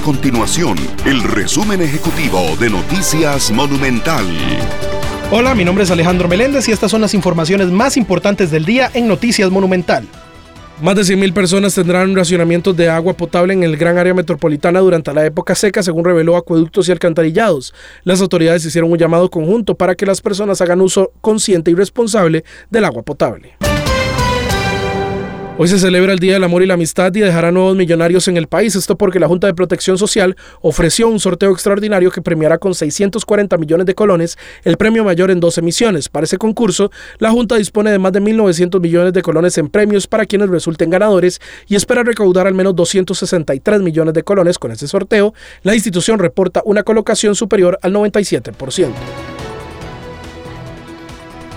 continuación el resumen ejecutivo de Noticias Monumental. Hola, mi nombre es Alejandro Meléndez y estas son las informaciones más importantes del día en Noticias Monumental. Más de 100.000 personas tendrán racionamientos de agua potable en el gran área metropolitana durante la época seca, según reveló Acueductos y Alcantarillados. Las autoridades hicieron un llamado conjunto para que las personas hagan uso consciente y responsable del agua potable. Hoy se celebra el Día del Amor y la Amistad y dejará nuevos millonarios en el país. Esto porque la Junta de Protección Social ofreció un sorteo extraordinario que premiará con 640 millones de colones el premio mayor en dos emisiones. Para ese concurso, la Junta dispone de más de 1.900 millones de colones en premios para quienes resulten ganadores y espera recaudar al menos 263 millones de colones con ese sorteo. La institución reporta una colocación superior al 97%.